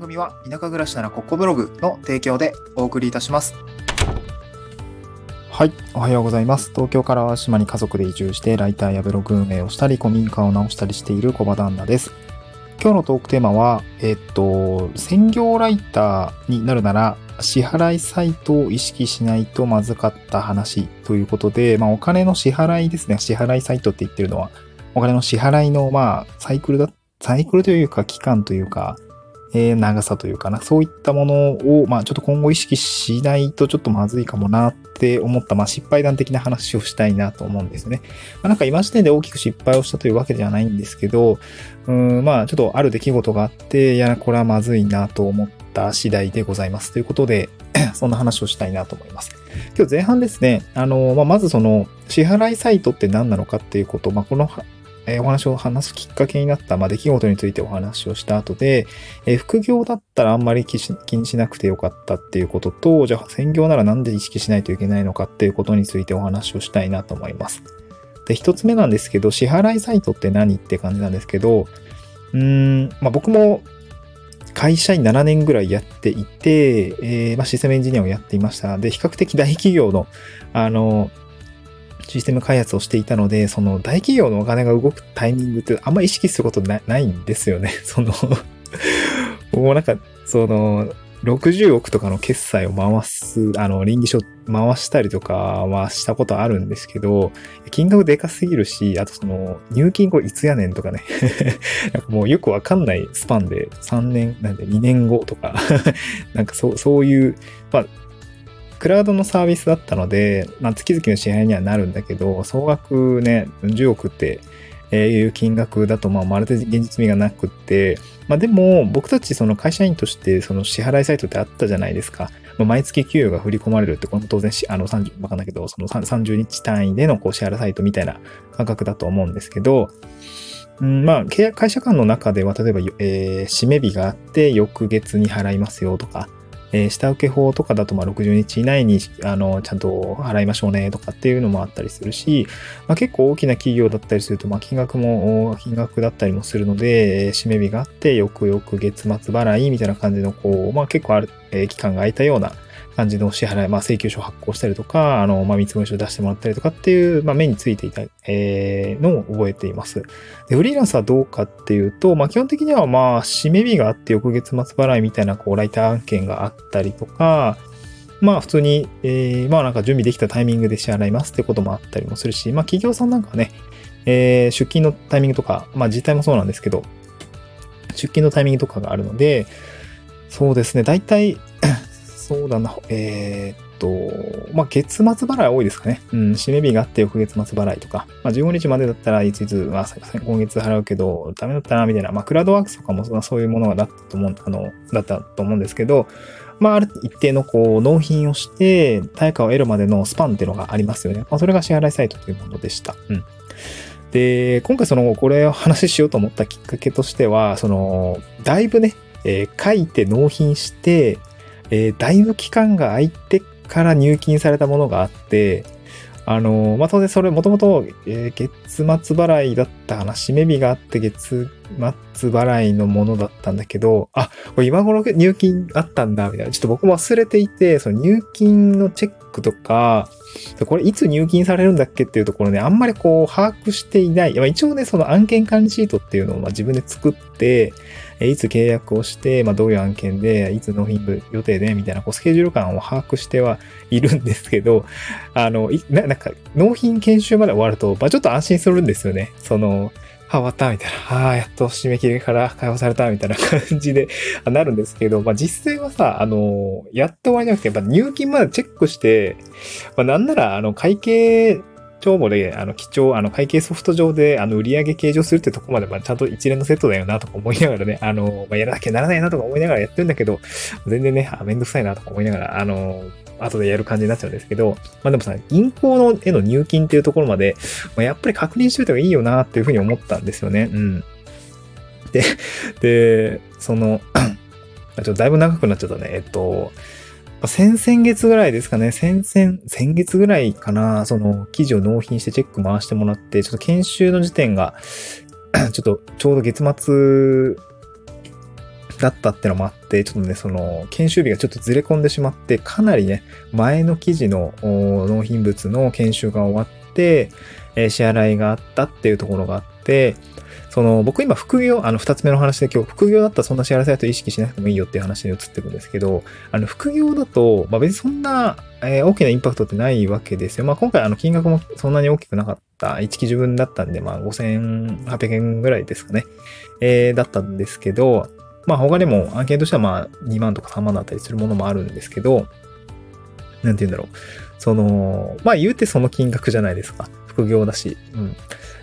番組は田舎暮らしならここブログの提供でお送りいたします。はい、おはようございます。東京から島に家族で移住してライターやブログ運営をしたり古民家を直したりしている小場旦那です。今日のトークテーマは、えっと、専業ライターになるなら支払いサイトを意識しないとまずかった話ということで、まあお金の支払いですね。支払いサイトって言ってるのは、お金の支払いのまあサイクルだ、サイクルというか期間というか、えー、長さというかな、そういったものを、まあちょっと今後意識しないとちょっとまずいかもなって思った、まあ失敗談的な話をしたいなと思うんですね。まあなんか今時点で大きく失敗をしたというわけではないんですけど、うん、まあちょっとある出来事があって、いや、これはまずいなと思った次第でございます。ということで、そんな話をしたいなと思います。今日前半ですね、あの、まあ、まずその支払いサイトって何なのかっていうこと、まあ、このえお話を話すきっかけになった、まあ、出来事についてお話をした後で、え副業だったらあんまり気にしなくてよかったっていうことと、じゃあ専業ならなんで意識しないといけないのかっていうことについてお話をしたいなと思います。で、一つ目なんですけど、支払いサイトって何って感じなんですけど、うーん、まあ、僕も会社員7年ぐらいやっていて、えー、まあ、システムエンジニアをやっていました。で、比較的大企業の、あの、システム開発をしていたので、その大企業のお金が動くタイミングってあんま意識することないんですよね。そのもうなんか、その、60億とかの決済を回す、あの、臨時書回したりとかはしたことあるんですけど、金額でかすぎるし、あとその、入金後いつやねんとかね なんかもうよくわかんないスパンで3年、なんで2年後とか なんかそう、そういう、まあ、クラウドのサービスだったので、まあ、月々の支払いにはなるんだけど、総額ね、10億って、いう金額だと、まあ、まるで現実味がなくって、まあ、でも、僕たちその会社員として、その支払いサイトってあったじゃないですか。まあ、毎月給与が振り込まれるって、これも当然あの、30、わかんないけど、その30日単位でのこう支払いサイトみたいな感覚だと思うんですけど、うん、まあ、会社間の中では、例えば、えー、締め日があって、翌月に払いますよとか、えー、下請け法とかだとま60日以内にあのちゃんと払いましょうねとかっていうのもあったりするし、まあ、結構大きな企業だったりすると、ま、金額も金額だったりもするので、え締め日があって、よくよく月末払いみたいな感じの、こう、まあ結構ある、えー、期間が空いたような感じの支払い、まあ、請求書発行したりとか、あの、まあ、見積書出してもらったりとかっていう、まあ、目についていた、えー、のを覚えています。で、フリーランスはどうかっていうと、まあ、基本的には、まあ、締め日があって翌月末払いみたいな、こう、ライター案件があったりとか、まあ普通に、えー、まあなんか準備できたタイミングで支払いますってこともあったりもするし、まあ企業さんなんかはね、えー、出勤のタイミングとか、まあ実態もそうなんですけど、出勤のタイミングとかがあるので、そうですね、大体そうだな、えー、っと、まあ、月末払い多いですかね。うん、締め日があって翌月末払いとか、まあ、15日までだったらいついつ、まあ、今月払うけど、ダメだったな、みたいな、まあ、クラウドワークスとかもそういうものがだったと思う、あの、だったと思うんですけど、まあ、ある一定のこう、納品をして、対価を得るまでのスパンっていうのがありますよね。まあ、それが支払いサイトというものでした。うん。で、今回その、これを話しようと思ったきっかけとしては、その、だいぶね、えー、書いて納品して、えー、だいぶ期間が空いてから入金されたものがあって、あのー、まあ、当然それもともとえ月末払いだったかな。締め日があって月末払いのものだったんだけど、あ、これ今頃入金あったんだ、みたいな。ちょっと僕も忘れていて、その入金のチェックとか、これいつ入金されるんだっけっていうところね、あんまりこう把握していない。一応ね、その案件管理シートっていうのをま自分で作って、えいつ契約をして、まあ、どういう案件で、いつ納品予定で、みたいな、こう、スケジュール感を把握してはいるんですけど、あの、ななんか、納品研修まで終わると、まあ、ちょっと安心するんですよね。その、あ、終わった、みたいな。ああ、やっと締め切りから解放された、みたいな 感じでなるんですけど、まあ実際はさ、あの、やっと終わりじゃなくて、やっぱ入金までチェックして、まあなんなら、あの、会計帳簿で、あの、記帳、あの、会計ソフト上で、あの、売上計上するってとこまで、まあ、ちゃんと一連のセットだよな、とか思いながらね、あの、まあ、やらなきゃならないな、とか思いながらやってるんだけど、全然ね、あ、めんどくさいな、とか思いながら、あの、後でやる感じになっちゃうんですけど、まあでもさ、銀行のへの入金っていうところまで、まあ、やっぱり確認しといた方がいいよなっていうふうに思ったんですよね。うん。で、で、その、ちょっとだいぶ長くなっちゃったね。えっと、先々月ぐらいですかね。先々、先月ぐらいかな。その記事を納品してチェック回してもらって、ちょっと研修の時点が、ちょっとちょうど月末だったってのもあって、ちょっとね、その、研修日がちょっとずれ込んでしまって、かなりね、前の記事の納品物の研修が終わって、支払いがあったっていうところがあってて、その、僕今副業、あの、二つ目の話で今日、副業だったらそんな支払いサイト意識しなくてもいいよっていう話に移ってくんですけど、あの、副業だと、まあ別にそんな、えー、大きなインパクトってないわけですよ。まあ今回あの、金額もそんなに大きくなかった。1期自分だったんで、まあ5800円ぐらいですかね。えー、だったんですけど、まあ他でも案件としてはまあ2万とか3万だったりするものもあるんですけど、なんて言うんだろう。その、まあ言うてその金額じゃないですか。副業だし。うん。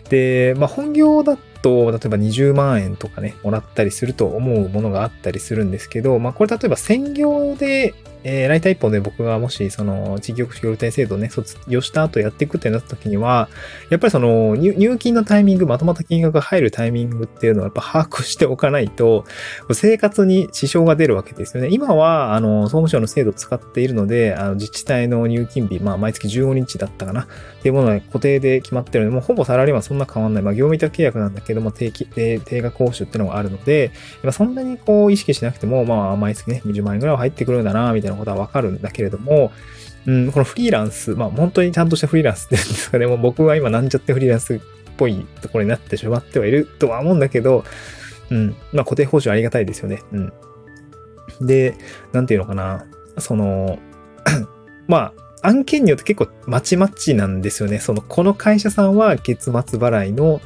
で、まあ本業だと、例えば20万円とかね、もらったりすると思うものがあったりするんですけど、まあこれ例えば専業でえー、ライター一本で僕がもし、その、地域おこし協力隊制度をね、卒業した後やっていくってなった時には、やっぱりその、入金のタイミング、まとまった金額が入るタイミングっていうのはやっぱ把握しておかないと、生活に支障が出るわけですよね。今は、あの、総務省の制度を使っているので、あの、自治体の入金日、まあ、毎月15日だったかな、っていうものが固定で決まってるので、もうほぼサラリーマンそんな変わんない。まあ、業務委託契約なんだけども、定期、定額報酬っていうのがあるので、そんなにこう、意識しなくても、まあ、毎月ね、20万円ぐらいは入ってくるんだな、みたいなことはわかるんだけれども、うん、このフリーランス、まあ本当にちゃんとしたフリーランスって言うんですかね、もう僕は今なんちゃってフリーランスっぽいところになってしまってはいるとは思うんだけど、うん、まあ固定報酬ありがたいですよね。うん。で、なんていうのかな、その、まあ、案件によって結構まちまちなんですよね。その、この会社さんは月末払いの、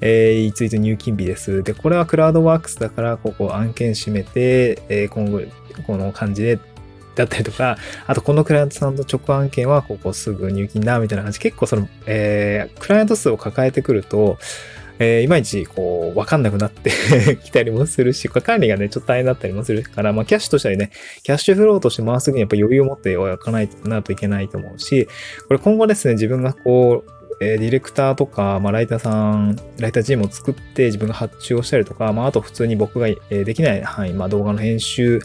えー、いついつ入金日です。で、これはクラウドワークスだから、ここ案件閉めて、えー、今後、この感じでだったりとか、あとこのクライアントさんの直案件はここすぐ入金だみたいな感じ、結構その、えー、クライアント数を抱えてくると、えー、いまいち、こう、わかんなくなって きたりもするし、管理がね、ちょっと大変だったりもするから、まあ、キャッシュとしてはね、キャッシュフローとして回すにやっぱ余裕を持っておかないとなといけないと思うし、これ今後ですね、自分がこう、えー、ディレクターとか、まあ、ライターさん、ライターチームを作って自分が発注をしたりとか、まあ、あと普通に僕が、えー、できない範囲、まあ、動画の編集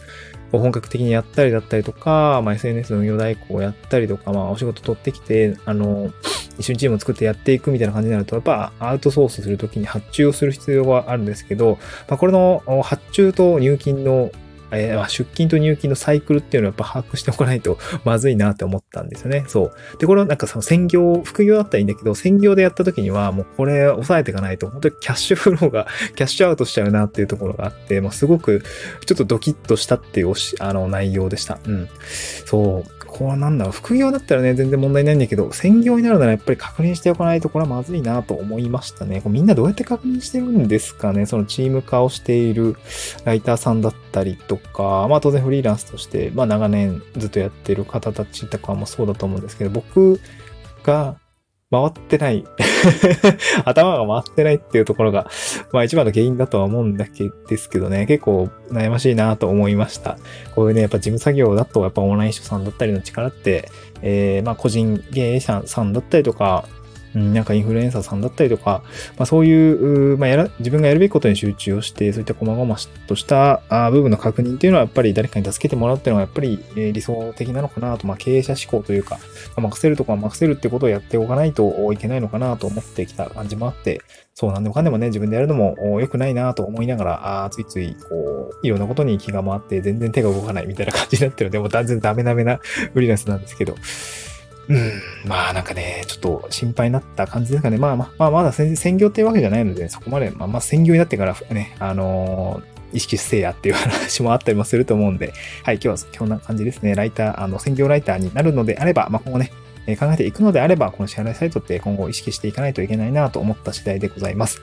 を本格的にやったりだったりとか、まあ、SNS の運用代行をやったりとか、まあ、お仕事取ってきて、あの、一緒にチームを作ってやっていくみたいな感じになると、やっぱアウトソースするときに発注をする必要があるんですけど、まあ、これの発注と入金のえー、出勤と入金のサイクルっていうのをやっぱ把握しておかないと まずいなって思ったんですよね。そう。で、これはなんかその専業、副業だったらいいんだけど、専業でやった時にはもうこれ抑えていかないと、本当にキャッシュフローが、キャッシュアウトしちゃうなっていうところがあって、まあ、すごくちょっとドキッとしたっていうあの内容でした。うん。そう。こうなんだろう、副業だったらね、全然問題ないんだけど、専業になるならやっぱり確認しておかないとこれはまずいなと思いましたね。みんなどうやって確認してるんですかね？そのチーム化をしているライターさんだったりとか、まあ当然フリーランスとして、まあ長年ずっとやってる方たちとかもそうだと思うんですけど、僕が回ってない。頭が回ってないっていうところが、まあ一番の原因だとは思うんだけですけどね、結構悩ましいなと思いました。こういうね、やっぱ事務作業だと、やっぱオンライン書さんだったりの力って、えー、まあ個人経営者さんだったりとか、うん、なんかインフルエンサーさんだったりとか、まあ、そういう、まあ、やら、自分がやるべきことに集中をして、そういった細々としたあ部分の確認っていうのは、やっぱり誰かに助けてもらうっていうのは、やっぱり理想的なのかなと、まあ、経営者思考というか、まあ、任せるとこは任せるってことをやっておかないといけないのかなと思ってきた感じもあって、そうなんでもかんでもね、自分でやるのも良くないなと思いながら、あついつい、こう、いろんなことに気が回って、全然手が動かないみたいな感じになってるので、もう断然ダメダメな フリーランスなんですけど、うん、まあなんかね、ちょっと心配になった感じですかね。まあまあ、まあ、まだ専業っていうわけじゃないので、そこまで、まあまあ専業になってからね、あのー、意識せえやっていう話もあったりもすると思うんで、はい、今日はこんな感じですね。ライター、あの、専業ライターになるのであれば、まあ今後ね、え考えていくのであれば、この支払いサイトって今後意識していかないといけないなと思った次第でございます。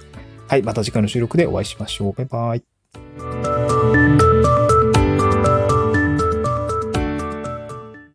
はい、また次回の収録でお会いしましょう。バイバイ。